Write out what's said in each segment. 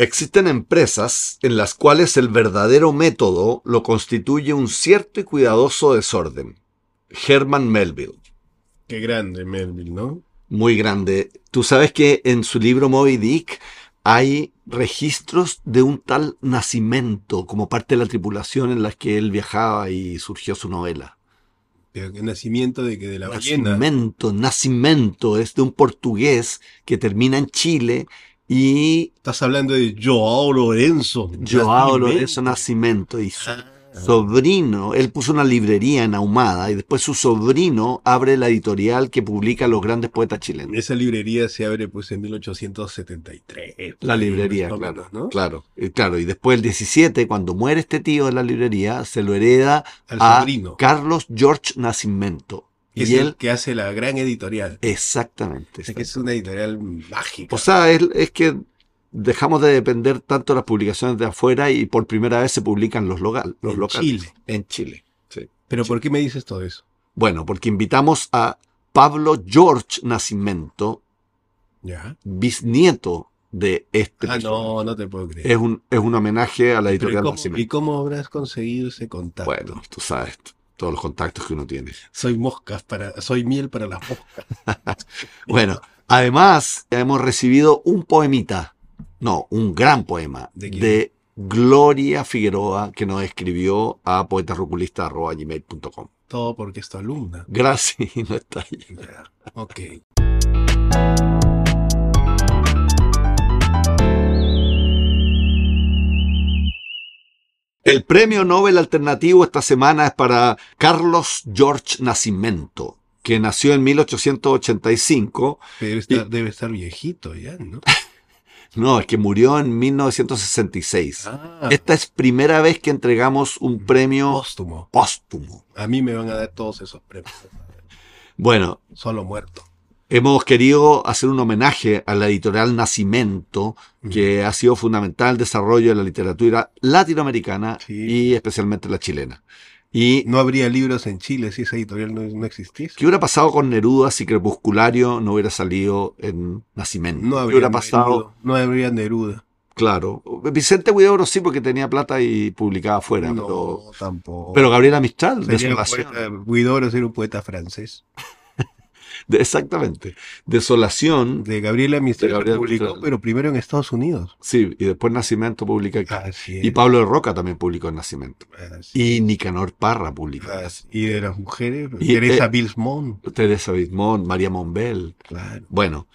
Existen empresas en las cuales el verdadero método lo constituye un cierto y cuidadoso desorden. Herman Melville. Qué grande Melville, ¿no? Muy grande. Tú sabes que en su libro Moby Dick hay registros de un tal nacimiento como parte de la tripulación en la que él viajaba y surgió su novela. Pero qué nacimiento de que de la ballena. Nacimiento, nacimiento, es de un portugués que termina en Chile y Estás hablando de Joao Lorenzo. Joao. Lorenzo Nacimiento y su Ah. sobrino, él puso una librería en Ahumada y después su sobrino abre la editorial que publica los grandes poetas chilenos. Esa librería se abre pues en 1873. La librería, claro, ¿no? claro, y claro. Y después el 17, cuando muere este tío de la librería, se lo hereda Al a sobrino. Carlos George Nacimiento. Es Y el él, que hace la gran editorial. exactamente. Sea, que es una editorial mágica. O sea, es, es que dejamos de depender tanto de las publicaciones de afuera y por primera vez se publican los, local, los En locales. Chile. En Chile. sí. Pero ¿por qué me dices todo eso? Bueno, porque invitamos a Pablo George Nacimiento, Ya. bisnieto de este Ah, personaje. no, no te puedo creer. Es un, es un homenaje a la Pero ¿y editorial cómo. ¿Y cómo habrás conseguido ese contacto? Bueno, tú sabes, todos los contactos que uno tiene. Soy moscas para, soy miel para las moscas. Bueno, además hemos recibido un poemita, no, un gran poema ¿De? Gloria Figueroa que nos escribió a poetasroculista.gmail.com. Todo porque es tu alumna. Gracias, no está ahí. Ok. El premio Nobel alternativo esta semana es para Carlos George Nacimiento, que nació en 1885. Debe estar, debe estar viejito ya, ¿no? No, es que murió en 1966. Ah, Esta es primera vez que entregamos un premio póstumo. póstumo. A mí me van a dar todos esos premios. Bueno, Solo muerto. Hemos querido hacer un homenaje a la editorial Nacimiento, que ha sido fundamental en el desarrollo de la literatura latinoamericana Sí. y especialmente la chilena. Y No habría libros en Chile si esa editorial no, no existiese. ¿Qué hubiera pasado con Neruda si Crepusculario no hubiera salido en Nacimiento? No ¿Qué habría, hubiera pasado? Neruda, no habría Neruda. Claro. Vicente Huidobro sí, porque tenía plata y publicaba afuera. no, pero, tampoco. pero Gabriela Mistral, poeta, Guidobro era un poeta francés. De- exactamente. Desolación. De Gabriela Mistral De Gabriela publicó, Mistral. pero primero en Estados Unidos. Sí, y después Nacimiento publica aquí. Así es. Y Pablo de Roca también publicó en Nacimiento. Así Y Nicanor Parra publicó. Y de las mujeres, Y, Teresa eh, Bilsmont. Teresa Bismont, María Monbel. Claro. Bueno,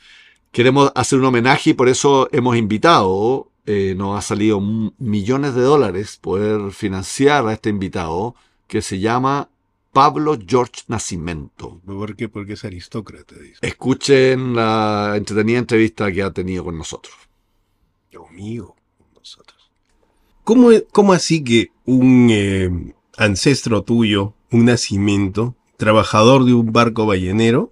queremos hacer un homenaje y por eso hemos invitado, eh, nos ha salido millones de dólares poder financiar a este invitado que se llama Pablo George Nacimiento. ¿Por qué? Porque es aristócrata, dice. Escuchen la entretenida entrevista que ha tenido con nosotros. amigo con nosotros. ¿Cómo, cómo así que un eh, ancestro tuyo, un nacimiento, trabajador de un barco ballenero,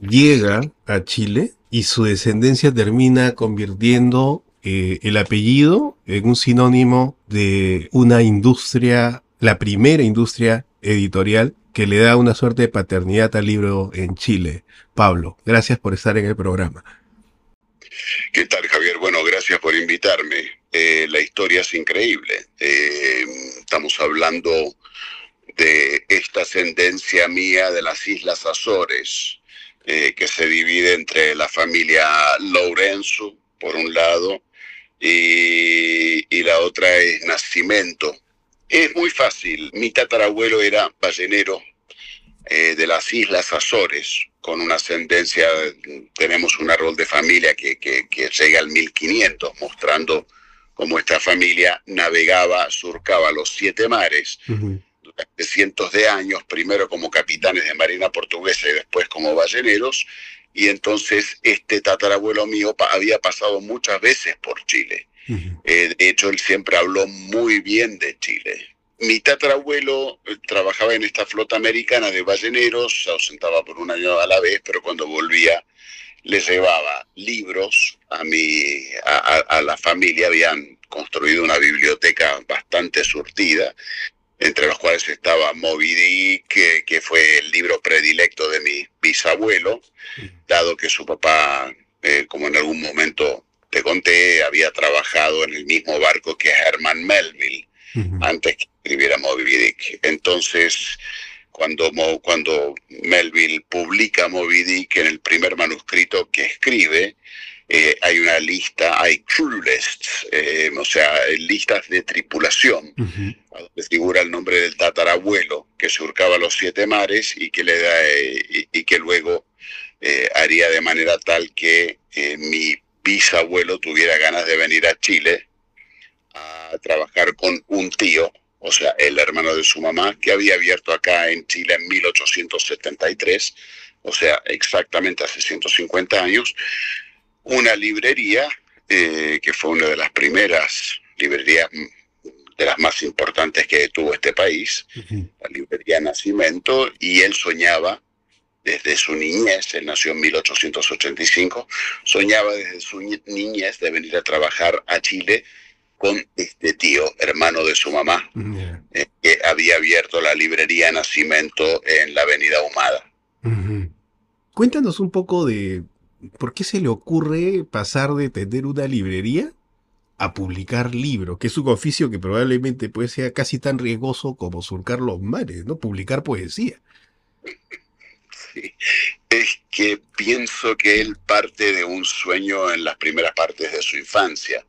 llega a Chile y su descendencia termina convirtiendo eh, el apellido en un sinónimo de una industria, la primera industria editorial que le da una suerte de paternidad al libro en Chile? Pablo, gracias por estar en el programa. ¿Qué tal, Javier? Bueno, gracias por invitarme. Eh, la historia es increíble. Eh, estamos hablando de esta ascendencia mía de las Islas Azores, eh, que se divide entre la familia Lorenzo, por un lado, y, y la otra es Nacimiento. Es muy fácil. Mi tatarabuelo era ballenero eh, de las Islas Azores, con una ascendencia, tenemos un árbol de familia que, que, que llega al 1500, mostrando cómo esta familia navegaba, surcaba los siete mares durante cientos de años, primero como capitanes de marina portuguesa y después como balleneros, y entonces este tatarabuelo mío pa- había pasado muchas veces por Chile. Eh, de hecho, él siempre habló muy bien de Chile. Mi tatarabuelo eh, trabajaba en esta flota americana de balleneros, se ausentaba por un año a la vez, pero cuando volvía le llevaba libros a, mi, a, a- a la familia. Habían construido una biblioteca bastante surtida, entre los cuales estaba Moby Dick, que, que fue el libro predilecto de mi bisabuelo, dado que su papá, eh, como en algún momento te conté, había trabajado en el mismo barco que Herman Melville antes que escribiera Moby Dick. Entonces, cuando, cuando Melville publica Moby Dick en el primer manuscrito que escribe, eh, hay una lista, hay crew lists, eh, o sea, listas de tripulación, donde figura el nombre del tatarabuelo que surcaba los siete mares y que, le da, eh, y, que luego haría de manera tal que mi bisabuelo tuviera ganas de venir a Chile a trabajar con un tío, o sea, el hermano de su mamá, que había abierto acá en Chile en 1873, o sea, exactamente hace 150 años, una librería eh, que fue una de las primeras librerías mm, de las más importantes que tuvo este país, la librería Nacimiento, y él soñaba desde su niñez, él nació en 1885, soñaba desde su niñez de venir a trabajar a Chile con este tío, hermano de su mamá, eh, que había abierto la librería Nacimiento en la avenida Humada. Cuéntanos un poco de por qué se le ocurre pasar de tener una librería a publicar libros, que es un oficio que probablemente puede ser casi tan riesgoso como surcar los mares, ¿no? Publicar poesía. Es que pienso que él parte de un sueño en las primeras partes de su infancia.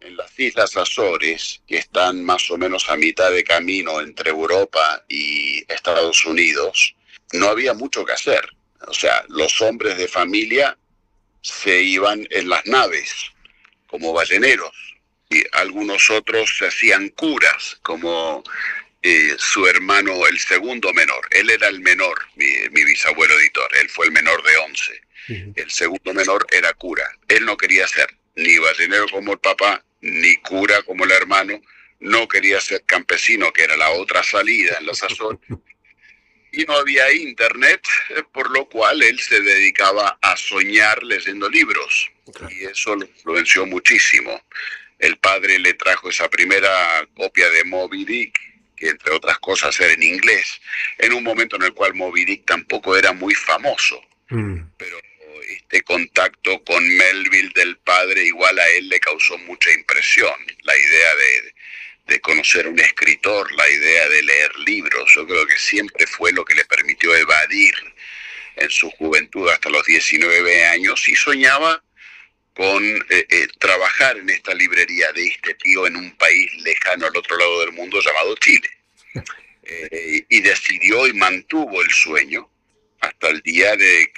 En las Islas Azores, que están más o menos a mitad de camino entre Europa y Estados Unidos, no había mucho que hacer. O sea, los hombres de familia se iban en las naves como balleneros y algunos otros se hacían curas como eh, su hermano, el segundo menor. Él era el menor, mi, bisabuelo editor, él fue el menor de once. El segundo menor era cura. Él no quería ser ni ballenero como el papá, ni cura como el hermano. No quería ser campesino, que era la otra salida en los Azores. y no había internet, por lo cual él se dedicaba a soñar leyendo libros. Y eso lo influenció muchísimo. El padre le trajo esa primera copia de Moby Dick, que entre otras cosas era en inglés, en un momento en el cual Moby Dick tampoco era muy famoso. Mm. Pero este contacto con Melville del padre igual a él le causó mucha impresión. La idea de, de conocer un escritor, la idea de leer libros. Yo creo que siempre fue lo que le permitió evadir en su juventud hasta los 19 años y soñaba con eh, eh, trabajar en esta librería de este tío en un país lejano al otro lado del mundo llamado Chile. Eh, y decidió y mantuvo el sueño hasta el día de,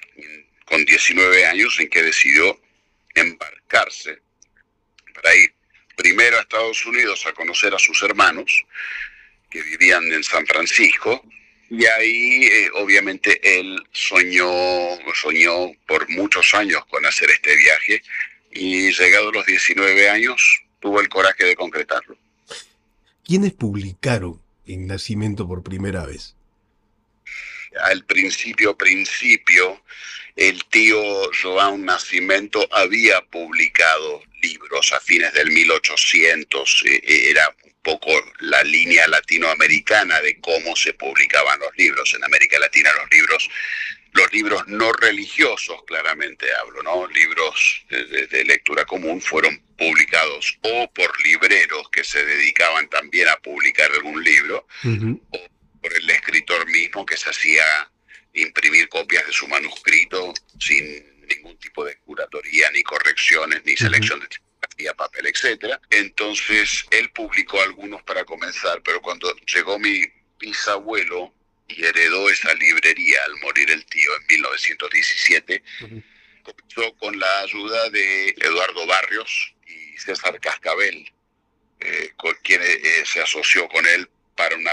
con 19 años, en que decidió embarcarse para ir primero a Estados Unidos a conocer a sus hermanos, que vivían en San Francisco, y ahí eh, obviamente él soñó, soñó por muchos años con hacer este viaje, y llegado a los 19 años tuvo el coraje de concretarlo. ¿Quiénes publicaron en Nacimiento por primera vez? Al principio, principio, el tío Joan Nacimiento había publicado libros a fines del 1800, eh, era poco la línea latinoamericana de cómo se publicaban los libros. En América Latina los libros, los libros no religiosos, claramente hablo, ¿no? Libros de, lectura común fueron publicados o por libreros que se dedicaban también a publicar algún libro, o por el escritor mismo que se hacía imprimir copias de su manuscrito sin ningún tipo de curatoría, ni correcciones, ni selección de tipografía, papel, etcétera. Entonces él publicó algunos para comenzar, pero cuando llegó mi bisabuelo y heredó esa librería al morir el tío en 1917, comenzó con la ayuda de Eduardo Barrios y César Cascabel, eh, con quien eh, se asoció con él para una,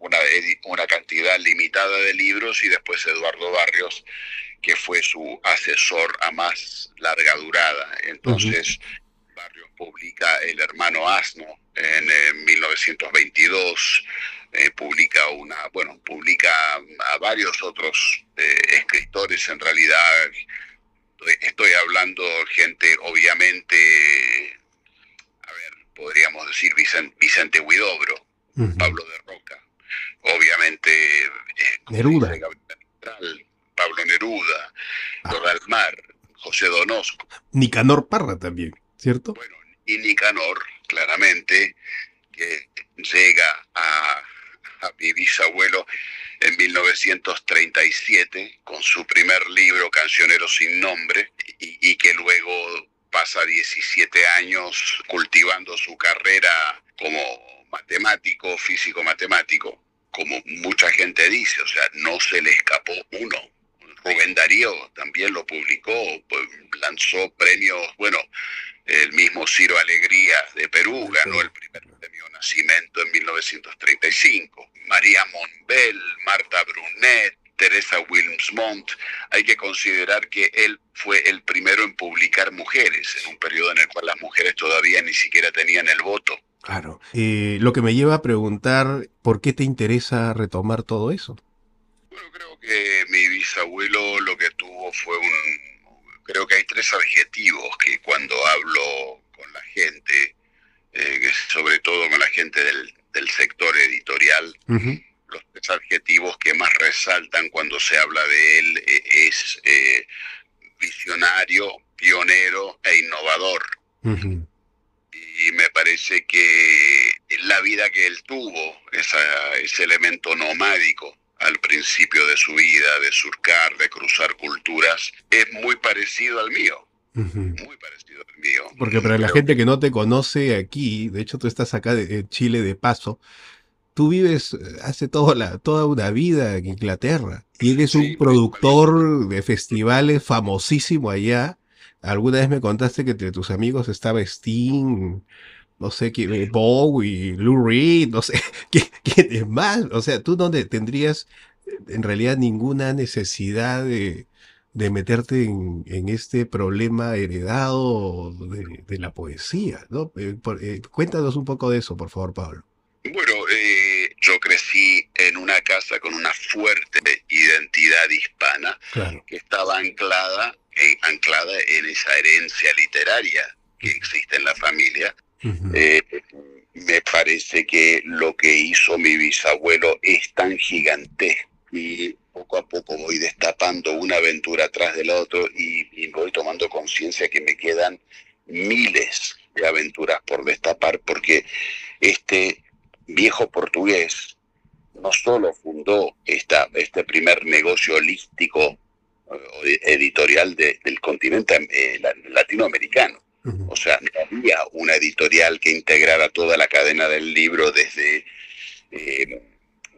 una, una, cantidad limitada de libros y después Eduardo Barrios que fue su asesor a más larga durada. Entonces, Publica El hermano Asno en, 1922, eh, publica una, bueno, publica a varios otros eh, escritores en realidad. Estoy hablando gente, obviamente, a ver, podríamos decir Vicente, Vicente Huidobro, Pablo de Roca, obviamente eh, Neruda. Pablo Neruda, Mar, José Donosco. Nicanor Parra también, ¿cierto? Bueno, y Nicanor, claramente, que llega a, a mi bisabuelo en 1937 con su primer libro, Cancionero sin nombre, y, y que luego pasa 17 años cultivando su carrera como matemático, físico matemático, como mucha gente dice, o sea, no se le escapó uno. Rubén Darío también lo publicó, lanzó premios, bueno, el mismo Ciro Alegría de Perú ganó el primer premio Nacimiento en 1935. María Monbel, Marta Brunet, Teresa Wilmsmont, hay que considerar que él fue el primero en publicar mujeres, en un periodo en el cual las mujeres todavía ni siquiera tenían el voto. Claro. Eh, lo que me lleva a preguntar, ¿por qué te interesa retomar todo eso? Bueno, creo que mi bisabuelo lo que tuvo fue un... Creo que hay tres adjetivos que cuando hablo con la gente, eh, sobre todo con la gente del, del sector editorial, los tres adjetivos que más resaltan cuando se habla de él eh, es eh, visionario, pionero e innovador. Y me parece que la vida que él tuvo, esa, ese elemento nomádico al principio de su vida, de surcar, de cruzar culturas, es muy parecido al mío. Muy parecido al mío. Porque para la gente que no te conoce aquí, de hecho tú estás acá de Chile de paso, tú vives eh, hace toda, la, toda una vida en Inglaterra y eres un productor de festivales famosísimo allá. Alguna vez me contaste que entre tus amigos estaba Sting, no sé, eh, Bowie, Lou Reed, no sé, ¿quién es más? O sea, tú no tendrías eh, en realidad ninguna necesidad de, de meterte en, en, este problema heredado de, de la poesía, ¿no? cuéntanos un poco de eso, por favor, Pablo. Bueno, eh, yo crecí en una casa con una fuerte identidad hispana que estaba anclada, eh, anclada en esa herencia literaria que existe en la familia. Eh, me parece que lo que hizo mi bisabuelo es tan gigantesco y poco a poco voy destapando una aventura tras del otro y, y voy tomando conciencia que me quedan miles de aventuras por destapar porque este viejo portugués no solo fundó esta, este primer negocio holístico eh, editorial del continente eh, latinoamericano. O sea, no había una editorial que integrara toda la cadena del libro desde, eh,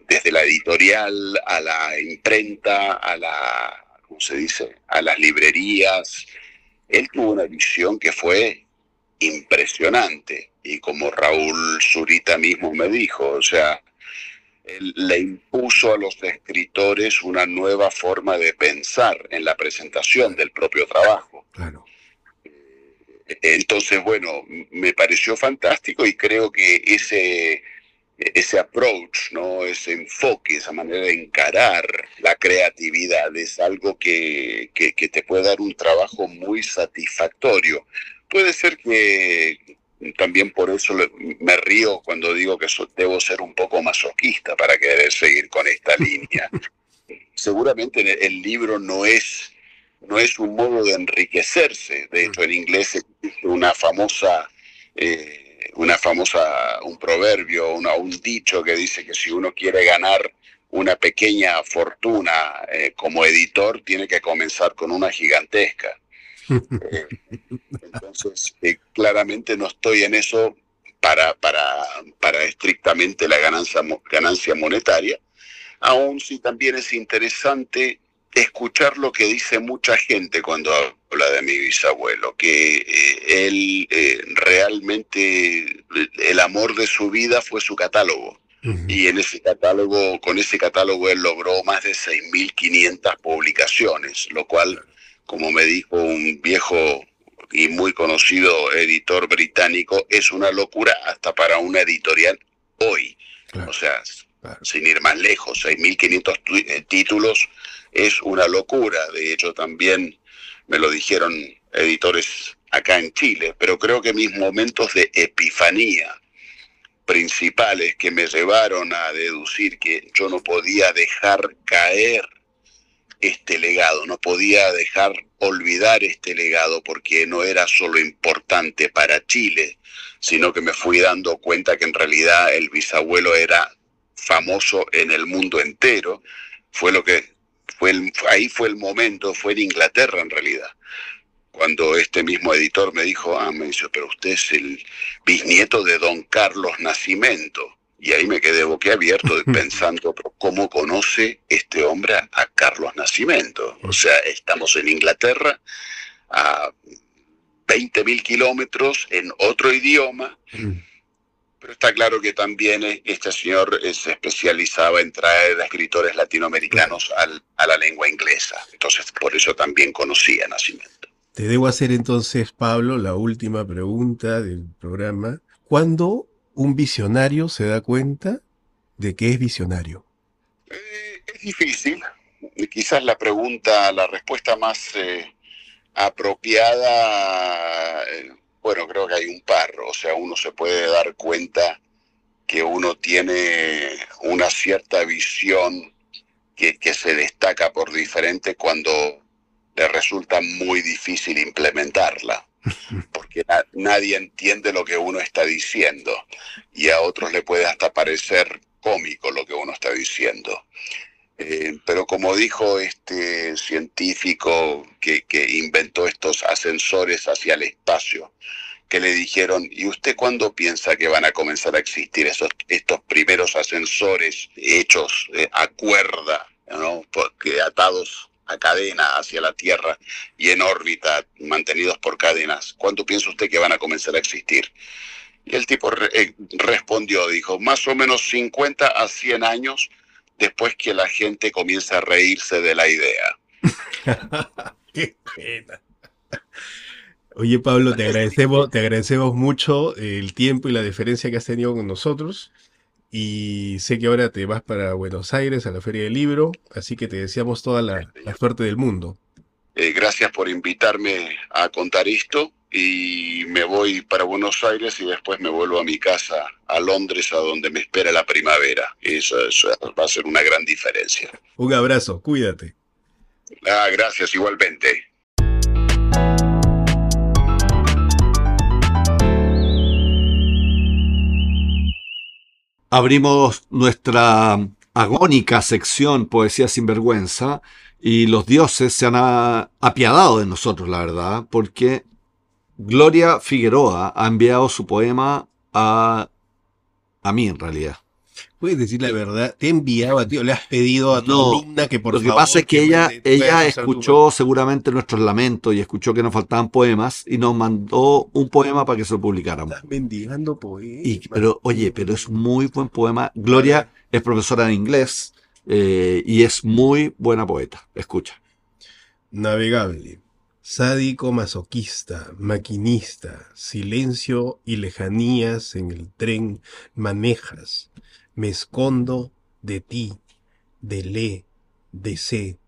desde la editorial a la imprenta, a la, ¿cómo se dice?, a las librerías. Él tuvo una visión que fue impresionante. Y como Raúl Zurita mismo me dijo, o sea, él le impuso a los escritores una nueva forma de pensar en la presentación del propio trabajo. Claro. Entonces, bueno, me pareció fantástico y creo que ese, ese approach, ¿no? ese enfoque, esa manera de encarar la creatividad es algo que, que, que te puede dar un trabajo muy satisfactorio puede ser que también por eso me río cuando digo que debo ser un poco masoquista para querer seguir con esta línea. Seguramente el libro no es, no es un modo de enriquecerse. De hecho, en inglés existe una famosa, eh, una famosa, un proverbio, una, un dicho que dice que si uno quiere ganar una pequeña fortuna eh, como editor, tiene que comenzar con una gigantesca. Eh, entonces, eh, claramente no estoy en eso para, para, para estrictamente la ganancia, ganancia monetaria, aun si también es interesante escuchar lo que dice mucha gente cuando habla de mi bisabuelo, que eh, él realmente, el amor de su vida fue su catálogo. Y en ese catálogo, con ese catálogo él logró más de 6.500 publicaciones, lo cual como me dijo un viejo y muy conocido editor británico, es una locura hasta para una editorial hoy. O sea, sin ir más lejos, 6.500 eh, títulos es una locura. De hecho, también me lo dijeron editores acá en Chile, pero creo que mis momentos de epifanía principales que me llevaron a deducir que yo no podía dejar caer este legado, no podía dejar olvidar este legado porque no era solo importante para Chile, sino que me fui dando cuenta que en realidad el bisabuelo era famoso en el mundo entero. Fue lo que fue ahí fue el momento, fue en Inglaterra en realidad. Cuando este mismo editor me dijo, ah, me dice, pero usted es el bisnieto de don Carlos Nacimiento. Y ahí me quedé boquiabierto pensando cómo conoce este hombre a Carlos Nacimiento. O sea, estamos en Inglaterra a 20 mil kilómetros en otro idioma. Pero está claro que también este señor eh, se especializaba en traer a escritores latinoamericanos a la lengua inglesa. Entonces, por eso también conocía Nacimiento. Te debo hacer entonces, Pablo, la última pregunta del programa. ¿Cuándo un visionario se da cuenta de que es visionario? Eh, es difícil. Quizás la pregunta, la respuesta más eh, apropiada, eh, bueno, creo que hay un par. O sea, uno se puede dar cuenta que uno tiene una cierta visión que, que se destaca por diferente cuando le resulta muy difícil implementarla porque nadie entiende lo que uno está diciendo y a otros le puede hasta parecer cómico lo que uno está diciendo. Eh, pero como dijo este científico que, inventó estos ascensores hacia el espacio, que le dijeron, ¿y usted cuándo piensa que van a comenzar a existir esos, estos primeros ascensores hechos eh, a cuerda, ¿no? Porque atados a cadena hacia la Tierra y en órbita, mantenidos por cadenas, ¿cuánto piensa usted que van a comenzar a existir? Y el tipo eh, respondió, dijo, más o menos 50 a 100 años después que la gente comienza a reírse de la idea. Qué pena. Oye Pablo, te agradecemos, te agradecemos mucho el tiempo y la deferencia que has tenido con nosotros. Y sé que ahora te vas para Buenos Aires a la Feria del Libro, así que te deseamos toda la, suerte del mundo. Eh, gracias por invitarme a contar esto y me voy para Buenos Aires y después me vuelvo a mi casa, a Londres, a donde me espera la primavera. Eso, eso va a ser una gran diferencia. Un abrazo, cuídate. Ah, gracias, igualmente. abrimos nuestra agónica sección Poesía sin vergüenza y los dioses se han apiadado de nosotros, la verdad, porque Gloria Figueroa ha enviado su poema a, a mí en realidad. Puedes decir la verdad, te enviaba, tío, le has pedido a tu alumna que por favor. Lo que pasa es que, ella, ella escuchó seguramente nuestros lamentos y escuchó que nos faltaban poemas y nos mandó un poema para que se lo publicáramos. Estás mendigando poemas. Y, pero, oye, pero es muy buen poema. Gloria es profesora de inglés eh, y es muy buena poeta. Escucha. Navegable. Sádico masoquista, maquinista, silencio y lejanías en el tren manejas me escondo de ti, de le, de sé.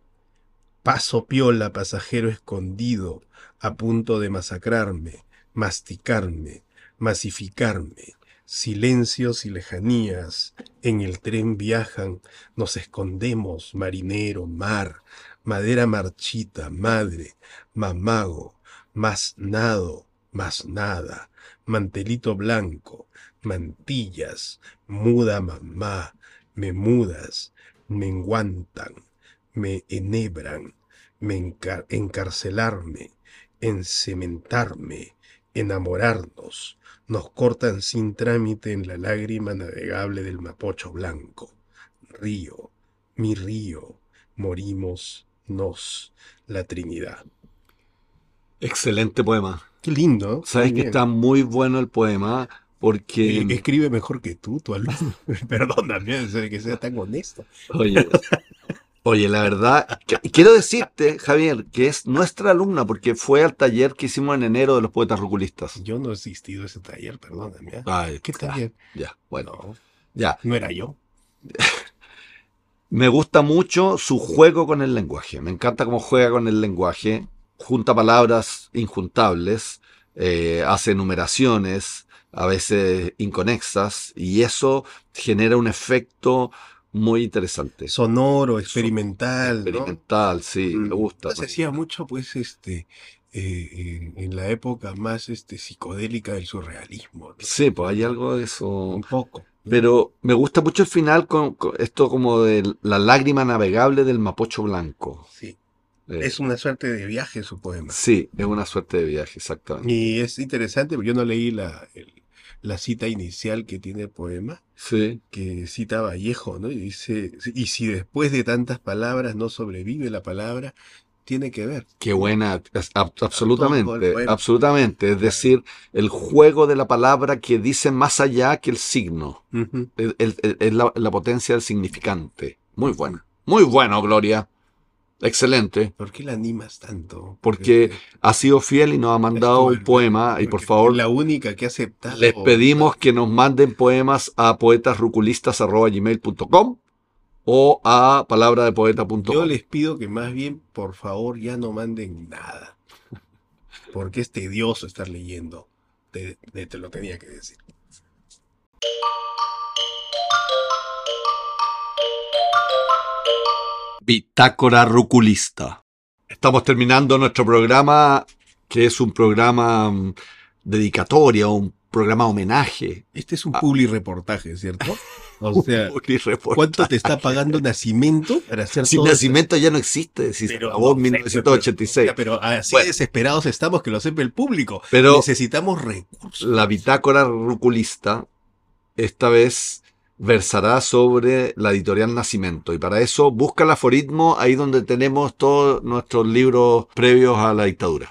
Paso piola, pasajero escondido, a punto de masacrarme, masticarme, masificarme. Silencios y lejanías. En el tren viajan, nos escondemos, marinero, mar, madera marchita, madre, mamago, más nado, más nada, mantelito blanco, mantillas, muda mamá, me mudas, me enguantan, me enhebran, me encarcelarme, encementarme, enamorarnos, nos cortan sin trámite en la lágrima navegable del mapocho blanco. Río, mi río, morimos nos, la Trinidad. Excelente poema. Qué lindo. Sabes que está muy bueno el poema. Porque. escribe mejor que tú, tu alumno. Perdón también, que sea tan honesto. Oye, oye, la verdad, quiero decirte, Javier, que es nuestra alumna, porque fue al taller que hicimos en enero de los poetas ruculistas. Yo no he asistido a ese taller, perdón. ¿Qué taller? Ya, bueno. ya. No era yo. Me gusta mucho su juego con el lenguaje. Me encanta cómo juega con el lenguaje. Junta palabras injuntables, eh, hace numeraciones, a veces inconexas, y eso genera un efecto muy interesante. Sonoro, experimental. Experimental, sí, me gusta. Se hacía mucho, pues, este, eh, en, en la época más este, psicodélica del surrealismo. ¿no? Sí, pues hay algo de eso. Un poco. Pero me gusta mucho el final con, con esto como de la lágrima navegable del Mapocho Blanco. Sí. Eh, Es una suerte de viaje su poema. Sí, es una suerte de viaje, exactamente. Y es interesante, porque yo no leí la, el- la cita inicial que tiene el poema, Sí, que cita Vallejo, ¿no? Y dice, y si después de tantas palabras no sobrevive la palabra, tiene que ver. qué buena, ab- absolutamente, absolutamente. Es decir, el juego de la palabra que dice más allá que el signo. Es la, la potencia del significante. Muy buena. Muy bueno, Gloria. Excelente. ¿Por qué la animas tanto? Porque ha sido fiel y nos ha mandado un poema. Y por favor, la única que ha aceptado. Les pedimos que nos manden poemas a poetasruculistas.gmail.com o a palabradepoeta.com. Yo les pido que más bien, por favor, ya no manden nada. Porque es tedioso estar leyendo. Te- te lo tenía que decir. Bitácora Ruculista. Estamos terminando nuestro programa, que es un programa mm, dedicatoria, un programa homenaje. Este es un Ah. publi reportaje, ¿cierto? O sea. ¿cuánto te está pagando Nacimiento para hacer Si todo Nacimiento ya no existe, si se Pero, acabó en no sé, 1986. Pero, pero así Bueno. desesperados estamos que lo sepa el público. Pero Necesitamos recursos. la bitácora ruculista esta vez versará sobre la editorial Nacimiento y para eso busca el aforismo ahí donde tenemos todos nuestros libros previos a la dictadura.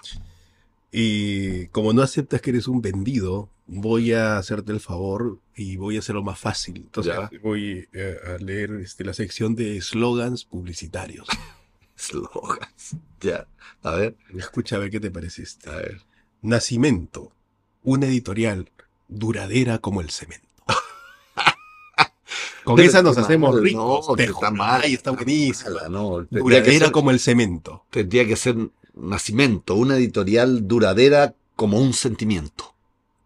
Y como no aceptas que eres un vendido, voy a hacerte el favor y voy a hacerlo más fácil. Entonces Ya. voy eh, a leer este, la sección de eslogans publicitarios. Slogans. Ya, a ver, Escucha a ver qué te parece este. a ver. Nacimiento, una editorial duradera como el cemento. Con Pero esa nos hacemos mal, ricos. no, está mal. Está buenísima. No, que, Duradera ser, como el cemento. tendría que ser Nacimiento, una editorial duradera como un sentimiento.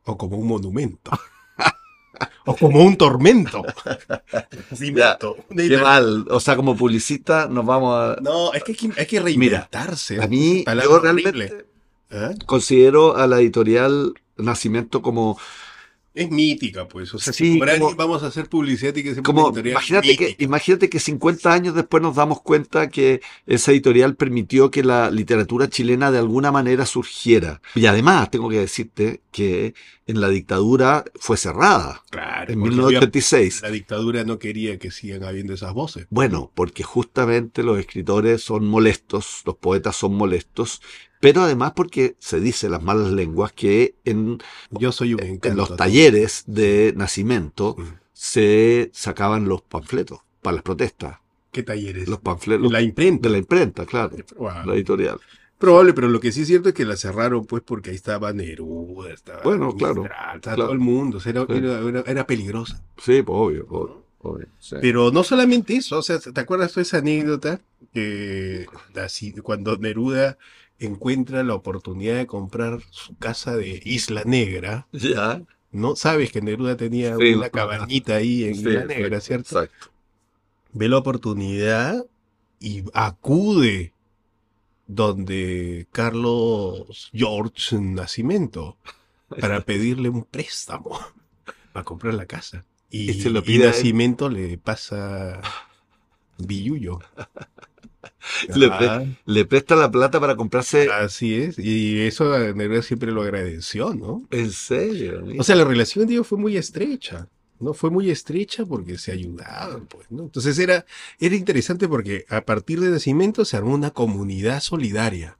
O como un monumento. o como un tormento. Una Qué mal, o sea, como publicista nos vamos a... No, es que hay que, hay que reinventarse. A mí, yo realmente ¿Ah? considero a la editorial Nacimiento como Es mítica, pues. O sea, Sí, si por como- alguien vamos a hacer publicidad y que una Como, imagínate que, imagínate que 50 años después nos damos cuenta que esa editorial permitió que la literatura chilena de alguna manera surgiera. Y además, tengo que decirte que en la dictadura fue cerrada Claro, en porque 1986. había- la dictadura no quería que sigan habiendo esas voces. Bueno, porque justamente los escritores son molestos, los poetas son molestos, pero además porque se dice las malas lenguas que en, Yo soy un en los talleres de nacimiento Sí. se sacaban los panfletos para las protestas. ¿Qué talleres? Los panfletos la imprenta. de la imprenta, claro, la editorial. Probable, pero lo que sí es cierto es que la cerraron, pues, porque ahí estaba Neruda, estaba Bueno, claro, Mistral, estaba claro. todo el mundo. o sea, era, Sí. era, era- era peligrosa. Sí, pues obvio, obvio, obvio, sí. Pero no solamente eso, o sea, ¿te acuerdas de esa anécdota? Así, cuando Neruda encuentra la oportunidad de comprar su casa de Isla Negra, Ya, ¿no? Sabes que Neruda tenía Sí, una cabañita ahí en Isla Negra, ¿cierto? Exacto. Ve la oportunidad y acude donde Carlos George Nacimiento para pedirle un préstamo para comprar la casa. Y, Y se lo y pide él. Nacimiento le pasa billuyo. Le, pre- le presta la plata para comprarse. así es. Y eso Neruda siempre lo agradeció, ¿no? ¿En serio? O sea, la relación, digo, fue muy estrecha. ¿No? Fue muy estrecha porque se ayudaban, pues, ¿no? Entonces era, era interesante porque a partir de Nacimiento se armó una comunidad solidaria,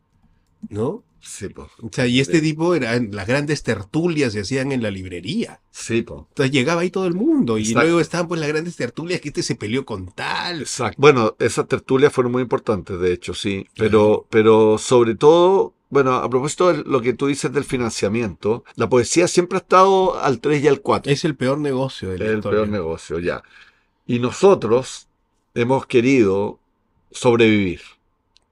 ¿no? sí, pues. O sea, y este tipo eran las grandes tertulias se hacían en la librería. Sí, pues. Entonces llegaba ahí todo el mundo y Exacto. luego estaban pues las grandes tertulias que este se peleó con tal. Exacto. Bueno, esas tertulias fueron muy importantes, de hecho, sí. Pero, pero sobre todo, bueno, a propósito de lo que tú dices del financiamiento, la poesía siempre ha estado al 3 y al 4. Es el peor negocio de Es la el historia. peor negocio, ya. Y nosotros hemos querido sobrevivir,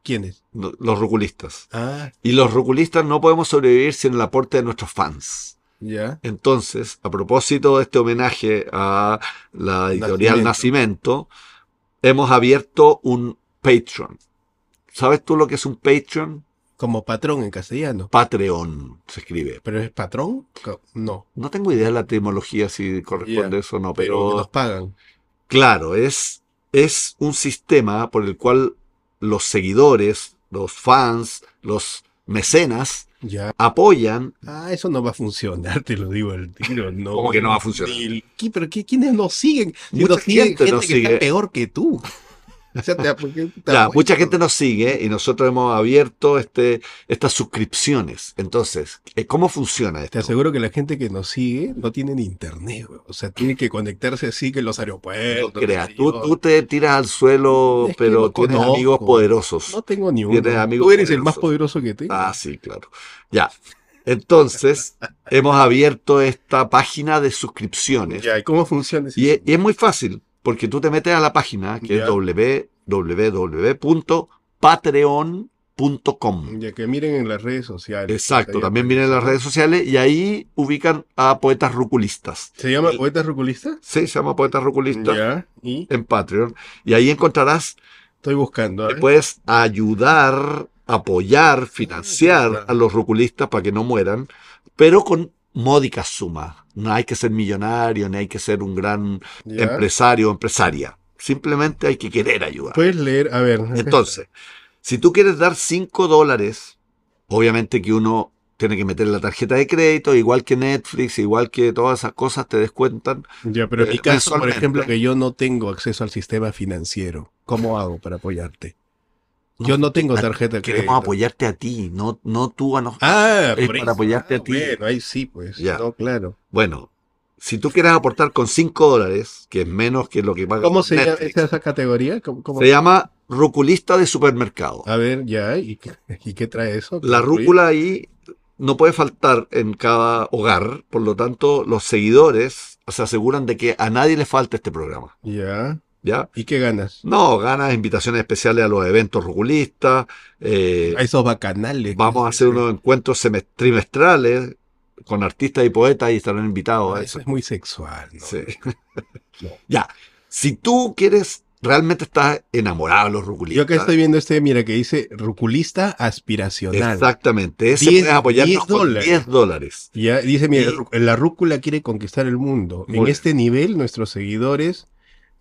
¿Quiénes? los ruculistas. Ah, Y los ruculistas no podemos sobrevivir sin el aporte de nuestros fans. ya. Entonces, a propósito de este homenaje a la editorial Nacimiento. Nacimiento, hemos abierto un Patreon. ¿Sabes tú lo que es un Patreon? Como patrón en castellano. Patreon se escribe. ¿Pero es patrón? No. No tengo idea de la etimología si corresponde eso o no, Pero pero nos pagan. claro, es, es un sistema por el cual los seguidores, los fans, los mecenas Ya. apoyan. Ah, eso no va a funcionar, te lo digo al tiro. No, ¿Cómo que no va a funcionar? El- ¿Qui- ¿Pero qué, quiénes nos siguen? Si Mucha nos sigue gente gente, nos que sigue. está peor que tú. Sea, te- ¿por qué te Ya, mucha gente nos sigue y nosotros hemos abierto este, estas suscripciones. Entonces, eh, ¿cómo funciona Te esto? aseguro que la gente que nos sigue no tiene ni internet, güey. O sea, tiene que conectarse así que en los aeropuertos. No creas, tú, te tiras al suelo, Es pero tienes conozco. amigos poderosos. No tengo ni uno. Tienes amigos Tú eres el más poderoso que tengo. Ah, sí, claro. Ya. Entonces, hemos abierto esta página de suscripciones. Ya, ¿y cómo funciona Y y es muy fácil, porque tú te metes a la página que es www.patreon.com. Ya que miren en las redes sociales. Exacto, también vienen las aparece. redes sociales y ahí ubican a poetas ruculistas. ¿Se llama Y- Poeta Ruculista? Sí, se llama Poetas Ruculistas Ya, y en Patreon. Y ahí encontrarás estoy buscando. ¿eh? puedes ayudar, apoyar, financiar a los ruculistas para que no mueran, pero con módicas sumas. No hay que ser millonario, ni hay que ser un gran Ya. empresario o empresaria. Simplemente hay que querer ayudar. Puedes leer, a ver. Entonces, si tú quieres dar 5 dólares, obviamente que uno tiene que meter la tarjeta de crédito, igual que Netflix, igual que todas esas cosas te descuentan. Ya, pero en mi eh, caso, por ejemplo, que yo no tengo acceso al sistema financiero, ¿cómo hago para apoyarte? Yo no tengo tarjeta de crédito. Queremos apoyarte a ti, no, no tú a nosotros. Ah, Es por para eso. apoyarte Ah, a ti. Bueno, ahí sí, pues. Ya. No, claro. Bueno, si tú quieres aportar con 5 dólares, que es menos que lo que paga ¿Cómo se llama Netflix, esa, esa categoría? ¿Cómo- cómo- se llama ruculista de supermercado. A ver, ya, ¿y qué, y qué trae eso? La rúcula ahí no puede faltar en cada hogar, por lo tanto, los seguidores se aseguran de que a nadie le falte este programa. Ya. ¿Ya? ¿Y qué ganas? No, ganas invitaciones especiales a los eventos ruculistas. eh, A esos bacanales. vamos a hacer unos encuentros trimestrales con artistas y poetas y estarán invitados Ah, a eso eso. es muy sexual, ¿no? Sí. No. Ya, si tú quieres, realmente estás enamorado de los ruculistas. Yo que estoy viendo este, mira, que dice ruculista aspiracional. Exactamente, ese 10 puedes apoyarnos 10 con dólares. 10 dólares. Ya dice, mira, Y- la rúcula quiere conquistar el mundo. En este nivel, nuestros seguidores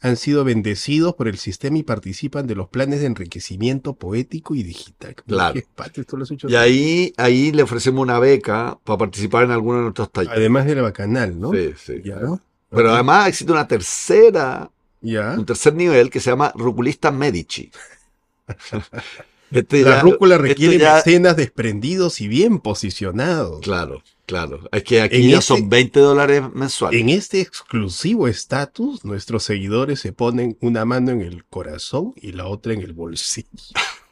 han sido bendecidos por el sistema y participan de los planes de enriquecimiento poético y digital. Claro. Y ahí, ahí le ofrecemos una beca para participar en alguno de nuestros talleres. Además de la bacanal, ¿no? Sí, sí. Ya. Pero además existe una tercera, Ya. un tercer nivel que se llama Ruculista Medici. Este La ya- rúcula requiere ya- mecenas desprendidos y bien posicionados. Claro, claro. Es que aquí En ya este- son 20 dólares mensuales. En este exclusivo estatus, nuestros seguidores se ponen una mano en el corazón y la otra en el bolsillo.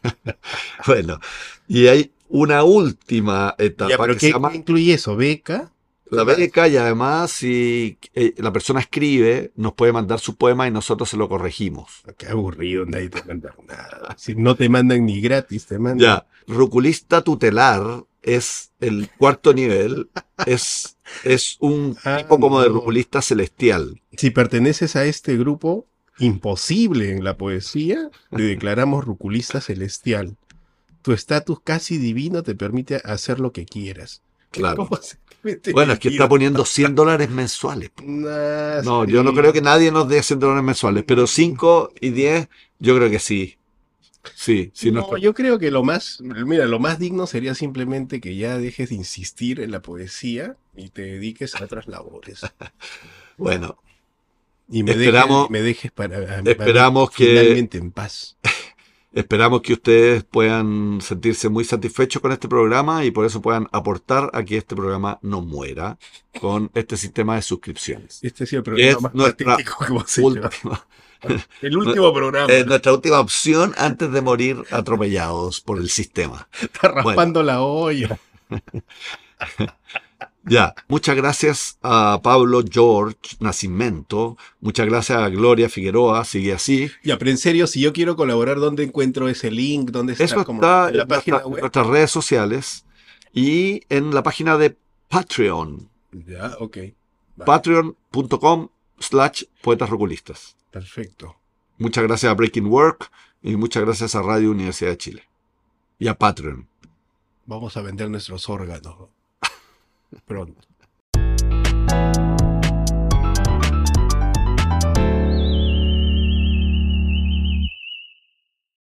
Bueno, y hay una última etapa Ya, pero que se ¿qué, llama qué incluye eso? ¿Beca? la beca y además si eh, la persona escribe, nos puede mandar su poema y nosotros se lo corregimos. Qué aburrido, nadie te manda nada. Si no te mandan ni gratis, te mandan. Ya, ruculista tutelar es el cuarto nivel, es, es un Ah, tipo como de no. ruculista celestial. Si perteneces a este grupo imposible en la poesía, te declaramos ruculista celestial. Tu estatus casi divino te permite hacer lo que quieras. Claro. ¿Cómo se mete Bueno, es que está poniendo 100 dólares mensuales. Nah, No, sí. yo no creo que nadie nos dé 100 dólares mensuales, pero 5 y 10, yo creo que sí. Sí, sí. no, yo creo que lo más, mira, lo más digno sería simplemente que ya dejes de insistir en la poesía y te dediques a otras labores. Bueno, Y me, Esperamos- dejes, me dejes para, para esperamos que- finalmente en paz. esperamos que ustedes puedan sentirse muy satisfechos con este programa y por eso puedan aportar a que este programa no muera con este sistema de suscripciones. Este ha sido el Es programa más nuestra que hemos hecho. Última- El último programa. eh, nuestra última opción antes de morir atropellados por el sistema. Está raspando la olla. Ya, muchas gracias a Pablo George Nacimiento, muchas gracias a Gloria Figueroa, sigue así. Ya, pero en serio, si yo quiero colaborar, ¿dónde encuentro ese link? ¿Dónde está? Eso Como está en la en página nuestra- web. nuestras redes sociales y en la página de Patreon, Ya, ok. Vale, patreon.com slash poetas roculistas. Perfecto. Muchas gracias a Breaking Work y muchas gracias a Radio Universidad de Chile. Y a Patreon. Vamos a vender nuestros órganos pronto.